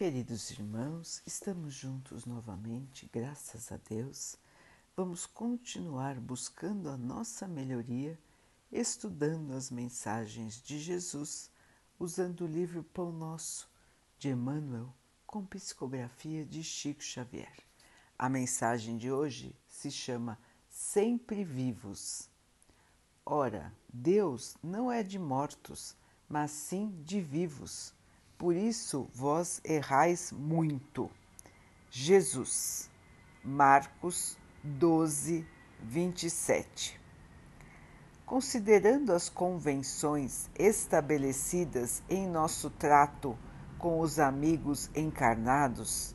Queridos irmãos, estamos juntos novamente, graças a Deus. Vamos continuar buscando a nossa melhoria, estudando as mensagens de Jesus, usando o livro Pão Nosso de Emmanuel, com psicografia de Chico Xavier. A mensagem de hoje se chama Sempre Vivos. Ora, Deus não é de mortos, mas sim de vivos por isso vós errais muito. Jesus, Marcos 12, 27. Considerando as convenções estabelecidas em nosso trato com os amigos encarnados,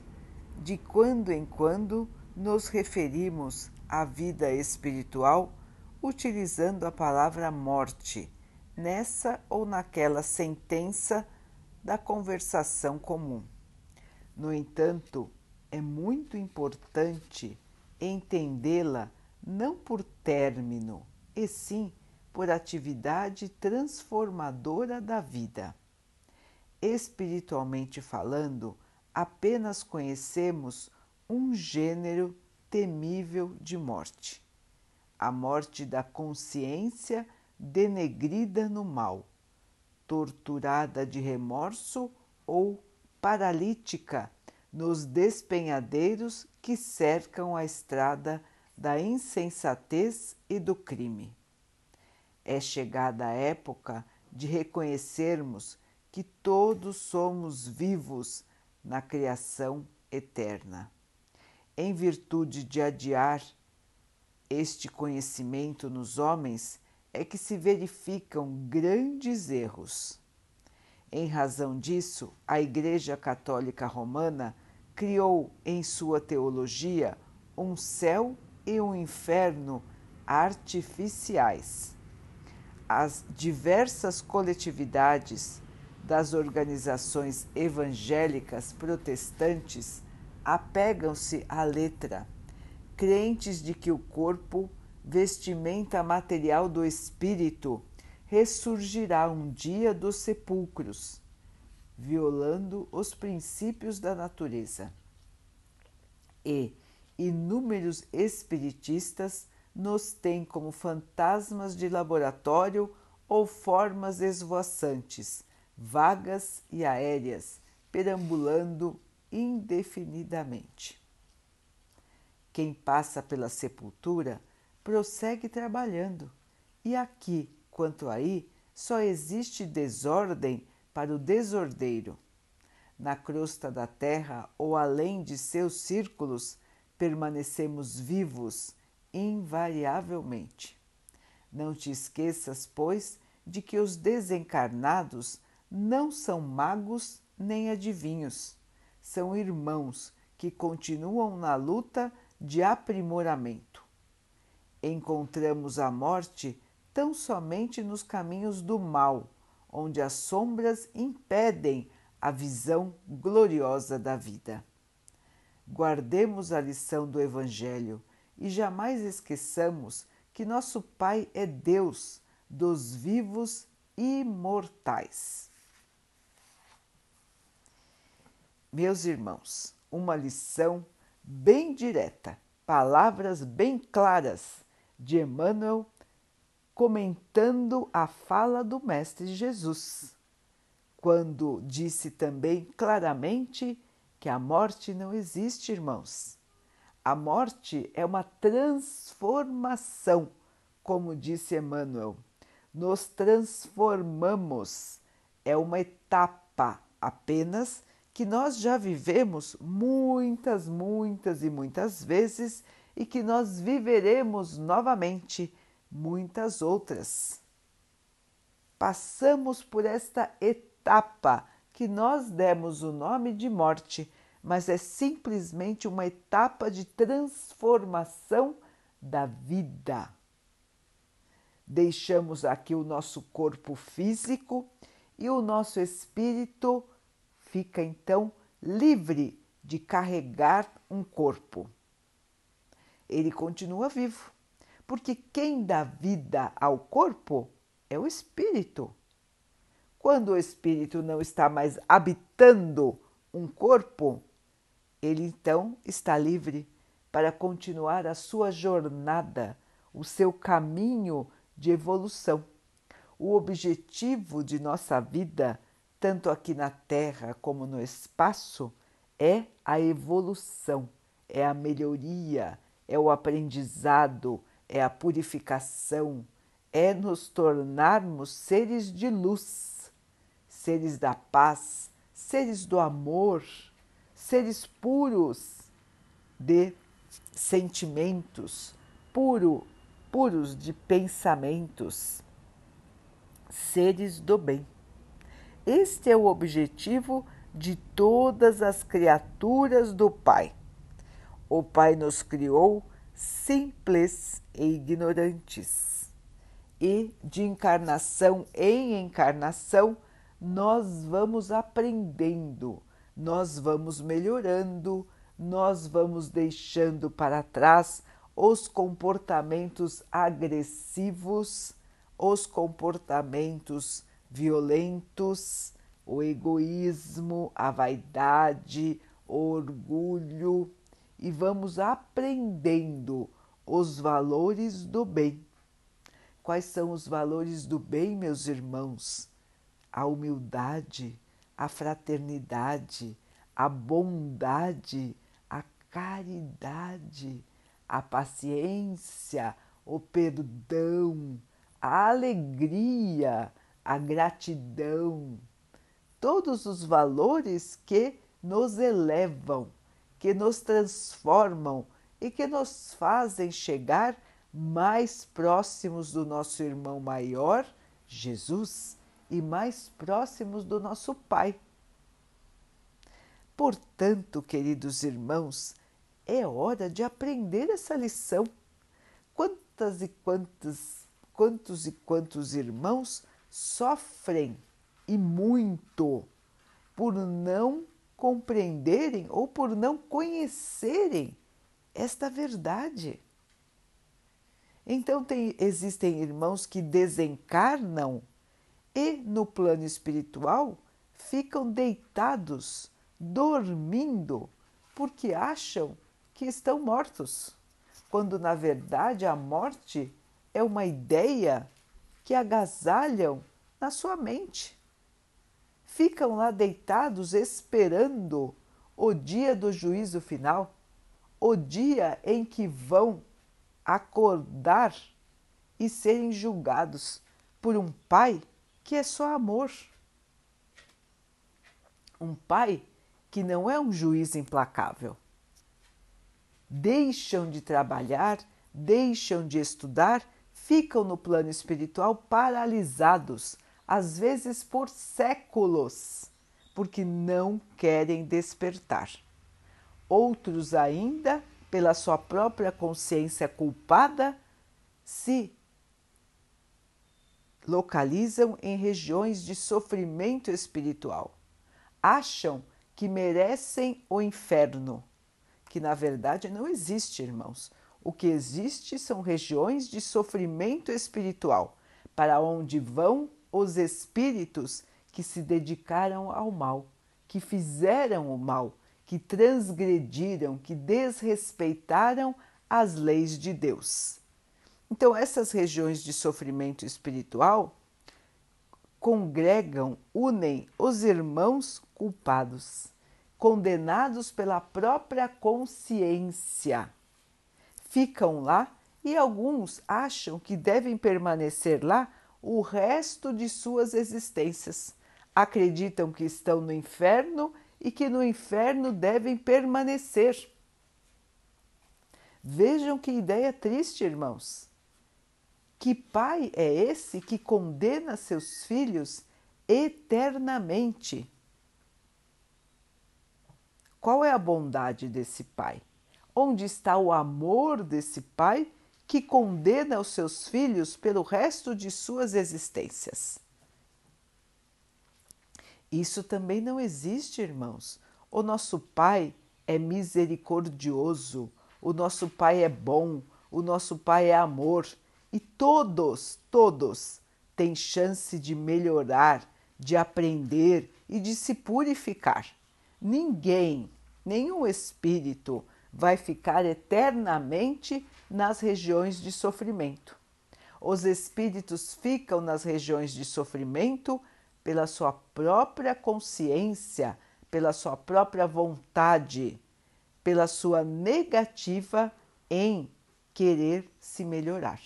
de quando em quando nos referimos à vida espiritual utilizando a palavra morte, nessa ou naquela sentença da conversação comum. No entanto, é muito importante entendê-la não por término, e sim por atividade transformadora da vida. Espiritualmente falando, apenas conhecemos um gênero temível de morte: a morte da consciência denegrida no mal torturada de remorso ou paralítica nos despenhadeiros que cercam a estrada da insensatez e do crime. É chegada a época de reconhecermos que todos somos vivos na criação eterna. Em virtude de adiar este conhecimento nos homens, é que se verificam grandes erros. Em razão disso, a Igreja Católica Romana criou em sua teologia um céu e um inferno artificiais. As diversas coletividades das organizações evangélicas protestantes apegam-se à letra, crentes de que o corpo vestimenta material do espírito, ressurgirá um dia dos sepulcros, violando os princípios da natureza. E inúmeros espiritistas nos têm como fantasmas de laboratório ou formas esvoaçantes, vagas e aéreas, perambulando indefinidamente. Quem passa pela sepultura prossegue trabalhando. E aqui, quanto aí, só existe desordem para o desordeiro. Na crosta da terra ou além de seus círculos, permanecemos vivos invariavelmente. Não te esqueças, pois, de que os desencarnados não são magos nem adivinhos, são irmãos que continuam na luta de aprimoramento encontramos a morte tão somente nos caminhos do mal, onde as sombras impedem a visão gloriosa da vida. Guardemos a lição do Evangelho e jamais esqueçamos que nosso Pai é Deus dos vivos imortais. Meus irmãos, uma lição bem direta, palavras bem claras de Emmanuel comentando a fala do Mestre Jesus, quando disse também claramente que a morte não existe, irmãos. A morte é uma transformação, como disse Emmanuel. Nos transformamos, é uma etapa apenas que nós já vivemos muitas, muitas e muitas vezes e que nós viveremos novamente muitas outras. Passamos por esta etapa que nós demos o nome de morte, mas é simplesmente uma etapa de transformação da vida. Deixamos aqui o nosso corpo físico e o nosso espírito fica então livre de carregar um corpo ele continua vivo. Porque quem dá vida ao corpo é o espírito. Quando o espírito não está mais habitando um corpo, ele então está livre para continuar a sua jornada, o seu caminho de evolução. O objetivo de nossa vida, tanto aqui na Terra como no espaço, é a evolução, é a melhoria, é o aprendizado, é a purificação, é nos tornarmos seres de luz, seres da paz, seres do amor, seres puros de sentimentos, puro, puros de pensamentos, seres do bem. Este é o objetivo de todas as criaturas do Pai. O Pai nos criou simples e ignorantes. E de encarnação em encarnação, nós vamos aprendendo, nós vamos melhorando, nós vamos deixando para trás os comportamentos agressivos, os comportamentos violentos, o egoísmo, a vaidade, o orgulho e vamos aprendendo os valores do bem. Quais são os valores do bem, meus irmãos? A humildade, a fraternidade, a bondade, a caridade, a paciência, o perdão, a alegria, a gratidão, todos os valores que nos elevam, que nos transformam e que nos fazem chegar mais próximos do nosso irmão maior, Jesus, e mais próximos do nosso Pai. Portanto, queridos irmãos, é hora de aprender essa lição. Quantas e quantos, quantos e quantos irmãos sofrem e muito por não compreenderem ou por não conhecerem esta verdade. Então, tem, existem irmãos que desencarnam e no plano espiritual ficam deitados, dormindo, porque acham que estão mortos, quando na verdade a morte é uma ideia que agasalham na sua mente. Ficam lá deitados esperando o dia do juízo final, o dia em que vão acordar e serem julgados por um pai que é só amor. Um pai que não é um juiz implacável. Deixam de trabalhar, deixam de estudar, ficam no plano espiritual paralisados, às vezes por séculos, porque não querem despertar. Outros ainda, pela sua própria consciência culpada, se localizam em regiões de sofrimento espiritual. Acham que merecem o inferno, que na verdade não existe, irmãos. O que existe são regiões de sofrimento espiritual, para onde vão os espíritos que se dedicaram ao mal, que fizeram o mal, que transgrediram, que desrespeitaram as leis de Deus. Então, essas regiões de sofrimento espiritual congregam, unem os irmãos culpados, condenados pela própria consciência. Ficam lá e alguns acham que devem permanecer lá o resto de suas existências. Acreditam que estão no inferno e que no inferno devem permanecer. Vejam que ideia triste, irmãos. Que pai é esse que condena seus filhos eternamente? Qual é a bondade desse pai? Onde está o amor desse pai que condena os seus filhos pelo resto de suas existências? Isso também não existe, irmãos. O nosso Pai é misericordioso, o nosso Pai é bom, o nosso Pai é amor e todos, todos têm chance de melhorar, de aprender e de se purificar. ninguém, nenhum espírito vai ficar eternamente nas regiões de sofrimento. Os espíritos ficam nas regiões de sofrimento pela sua própria consciência, pela sua própria vontade, pela sua negativa em querer se melhorar,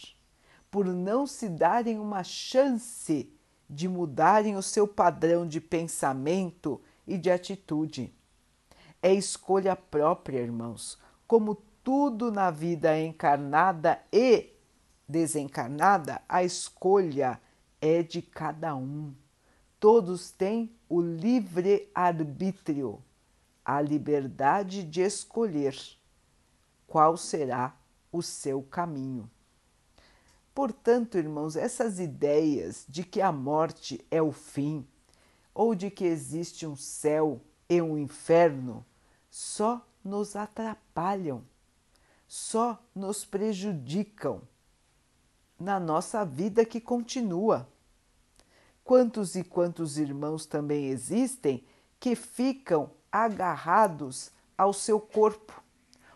por não se darem uma chance de mudarem o seu padrão de pensamento e de atitude. É escolha própria, irmãos, como tudo na vida encarnada e desencarnada, a escolha é de cada um. Todos têm o livre arbítrio, a liberdade de escolher qual será o seu caminho. Portanto, irmãos, essas ideias de que a morte é o fim, ou de que existe um céu e um inferno, só nos atrapalham, só nos prejudicam na nossa vida que continua. Quantos e quantos irmãos também existem que ficam agarrados ao seu corpo?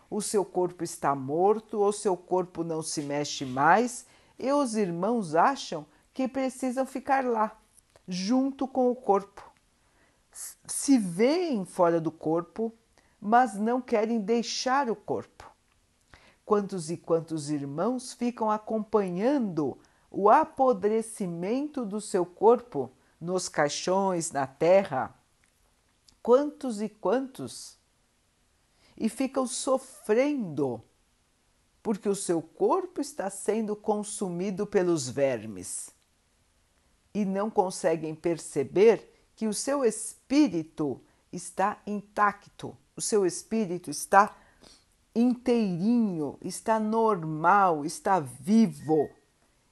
O seu corpo está morto, ou seu corpo não se mexe mais, e os irmãos acham que precisam ficar lá, junto com o corpo. Se veem fora do corpo, mas não querem deixar o corpo. Quantos e quantos irmãos ficam acompanhando o apodrecimento do seu corpo nos caixões, na terra? Quantos e quantos? E ficam sofrendo porque o seu corpo está sendo consumido pelos vermes e não conseguem perceber que o seu espírito está intacto, o seu espírito está inteirinho, está normal, está vivo.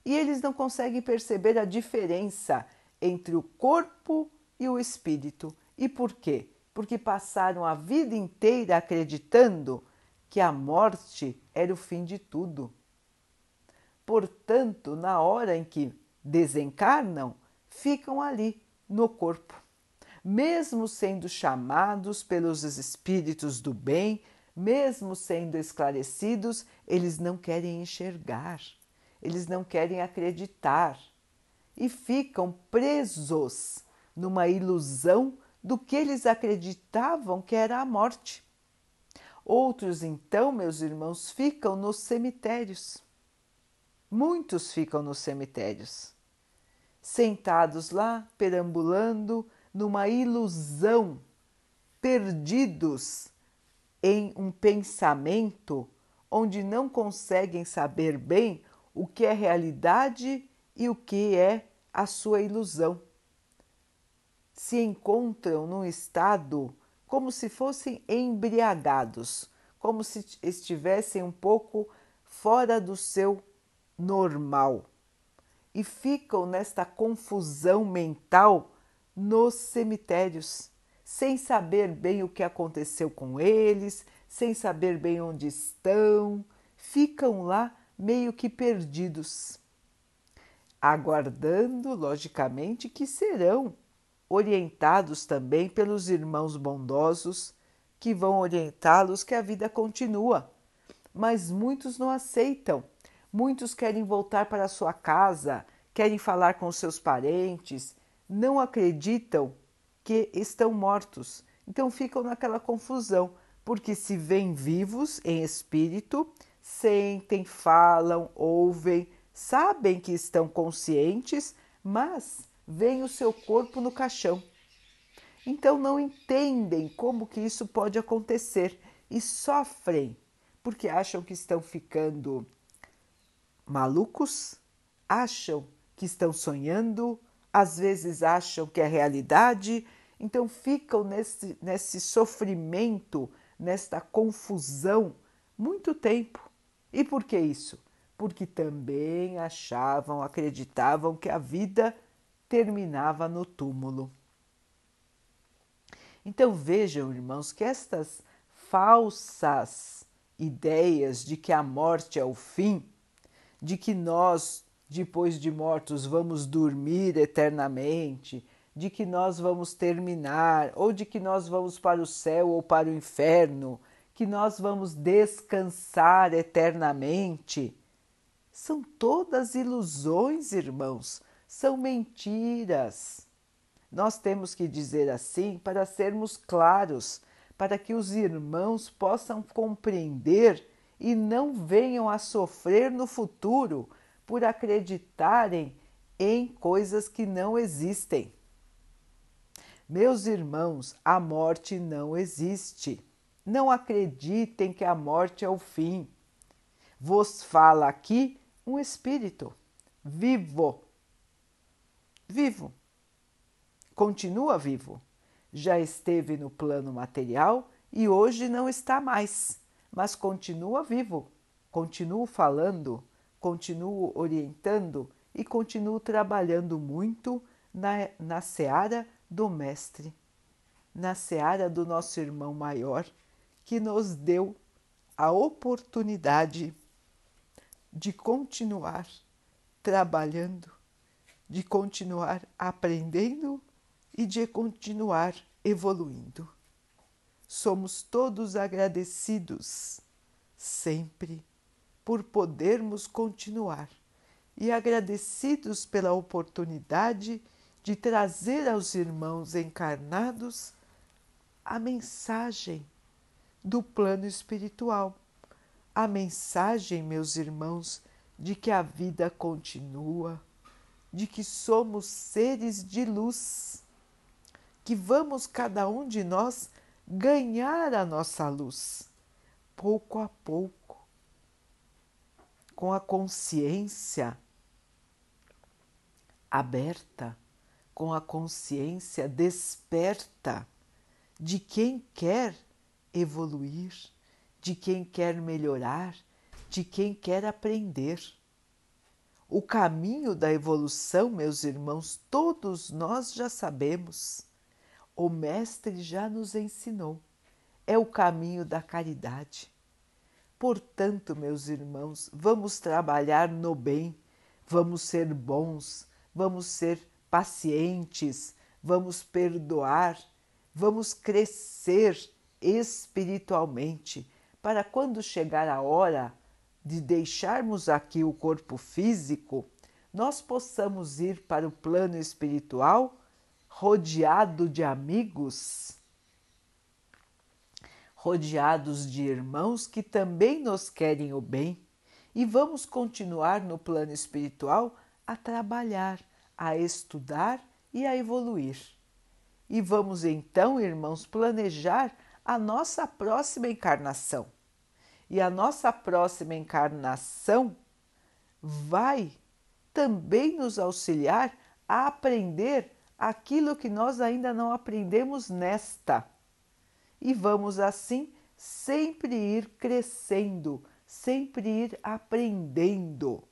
E eles não conseguem perceber a diferença entre o corpo e o espírito. E por quê? Porque passaram a vida inteira acreditando que a morte era o fim de tudo. Portanto, na hora em que desencarnam, ficam ali no corpo. Mesmo sendo chamados pelos espíritos do bem, mesmo sendo esclarecidos, eles não querem enxergar, eles não querem acreditar e ficam presos numa ilusão do que eles acreditavam que era a morte. Outros, então, meus irmãos, ficam nos cemitérios. Muitos ficam nos cemitérios, sentados lá, perambulando numa ilusão, perdidos em um pensamento onde não conseguem saber bem o que é realidade e o que é a sua ilusão. Se encontram num estado como se fossem embriagados, como se estivessem um pouco fora do seu normal e ficam nesta confusão mental nos cemitérios, sem saber bem o que aconteceu com eles, sem saber bem onde estão, ficam lá meio que perdidos, aguardando, logicamente, que serão orientados também pelos irmãos bondosos que vão orientá-los que a vida continua. Mas muitos não aceitam. Muitos querem voltar para sua casa, querem falar com seus parentes, não acreditam que estão mortos. Então ficam naquela confusão, porque se veem vivos em espírito, sentem, falam, ouvem, sabem que estão conscientes, mas veem o seu corpo no caixão. Então não entendem como que isso pode acontecer e sofrem porque acham que estão ficando malucos, acham que estão sonhando, às vezes acham que é realidade, então ficam nesse, nesse sofrimento, nesta confusão muito tempo. E por que isso? Porque também achavam, acreditavam que a vida terminava no túmulo. Então vejam, irmãos, que estas falsas ideias de que a morte é o fim, de que nós, depois de mortos, vamos dormir eternamente, de que nós vamos terminar, ou de que nós vamos para o céu ou para o inferno, que nós vamos descansar eternamente. São todas ilusões, irmãos, são mentiras. Nós temos que dizer assim para sermos claros, para que os irmãos possam compreender e não venham a sofrer no futuro por acreditarem em coisas que não existem. Meus irmãos, a morte não existe. Não acreditem que a morte é o fim. Vos fala aqui um espírito vivo. Vivo. Continua vivo. Já esteve no plano material e hoje não está mais, mas continua vivo. Continuo falando, continuo orientando e continuo trabalhando muito na, na seara do Mestre, na seara do nosso irmão maior, que nos deu a oportunidade de continuar trabalhando, de continuar aprendendo e de continuar evoluindo. Somos todos agradecidos sempre por podermos continuar e agradecidos pela oportunidade de trazer aos irmãos encarnados a mensagem do plano espiritual. A mensagem, meus irmãos, de que a vida continua, de que somos seres de luz, que vamos cada um de nós ganhar a nossa luz, pouco a pouco, com a consciência aberta com a consciência desperta de quem quer evoluir, de quem quer melhorar, de quem quer aprender. O caminho da evolução, meus irmãos, todos nós já sabemos. O Mestre já nos ensinou. É o caminho da caridade. Portanto, meus irmãos, vamos trabalhar no bem, vamos ser bons, vamos ser pacientes, vamos perdoar, vamos crescer espiritualmente, para quando chegar a hora de deixarmos aqui o corpo físico, nós possamos ir para o plano espiritual rodeado de amigos, rodeados de irmãos que também nos querem o bem, e vamos continuar no plano espiritual a trabalhar a estudar e a evoluir. E vamos então, irmãos, planejar a nossa próxima encarnação. E a nossa próxima encarnação vai também nos auxiliar a aprender aquilo que nós ainda não aprendemos nesta. E vamos assim sempre ir crescendo, sempre ir aprendendo,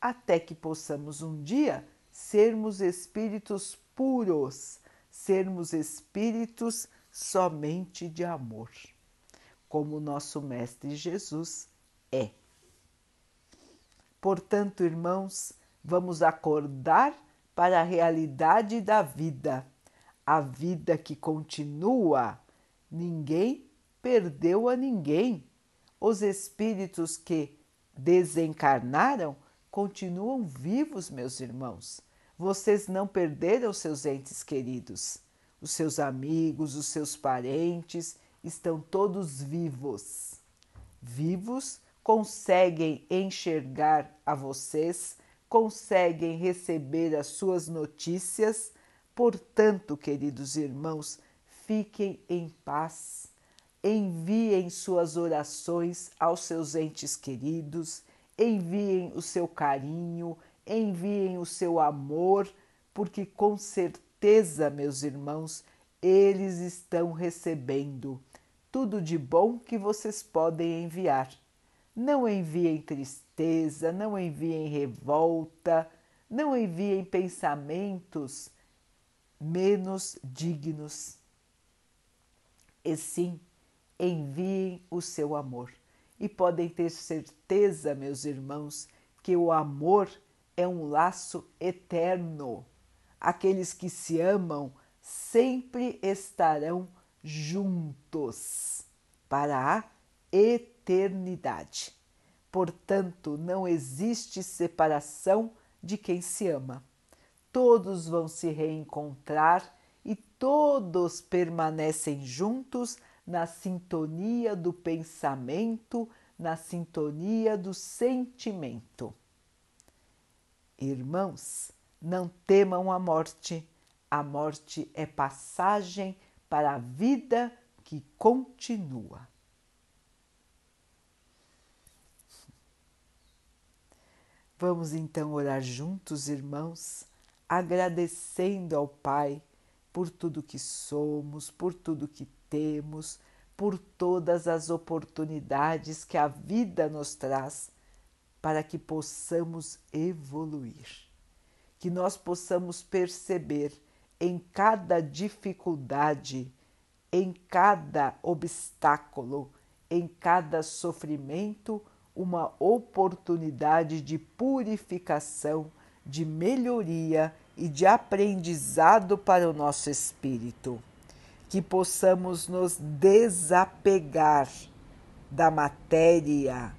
até que possamos um dia sermos espíritos puros, sermos espíritos somente de amor, como nosso Mestre Jesus é. Portanto, irmãos, vamos acordar para a realidade da vida, a vida que continua. Ninguém perdeu a ninguém. Os espíritos que desencarnaram continuam vivos, meus irmãos. Vocês não perderam seus entes queridos. Os seus amigos, os seus parentes estão todos vivos. Vivos conseguem enxergar a vocês, conseguem receber as suas notícias. Portanto, queridos irmãos, fiquem em paz. Enviem suas orações aos seus entes queridos enviem o seu carinho, enviem o seu amor, porque com certeza, meus irmãos, eles estão recebendo tudo de bom que vocês podem enviar. Não enviem tristeza, não enviem revolta, não enviem pensamentos menos dignos. E sim, enviem o seu amor e podem ter certeza, meus irmãos, que o amor é um laço eterno. aqueles que se amam sempre estarão juntos para a eternidade. Portanto, não existe separação de quem se ama. Todos vão se reencontrar e todos permanecem juntos na sintonia do pensamento, na sintonia do sentimento. Irmãos, não temam a morte. A morte é passagem para a vida que continua. Vamos então orar juntos, irmãos, agradecendo ao Pai por tudo que somos, por tudo que temos, por todas as oportunidades que a vida nos traz para que possamos evoluir, que nós possamos perceber em cada dificuldade, em cada obstáculo, em cada sofrimento, uma oportunidade de purificação, de melhoria e de aprendizado para o nosso espírito. Que possamos nos desapegar da matéria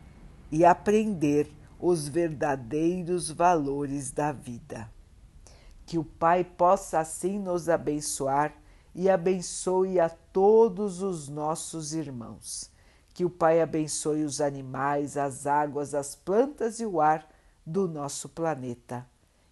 e aprender os verdadeiros valores da vida. Que o Pai possa assim nos abençoar e abençoe a todos os nossos irmãos. Que o Pai abençoe os animais, as águas, as plantas e o ar do nosso planeta.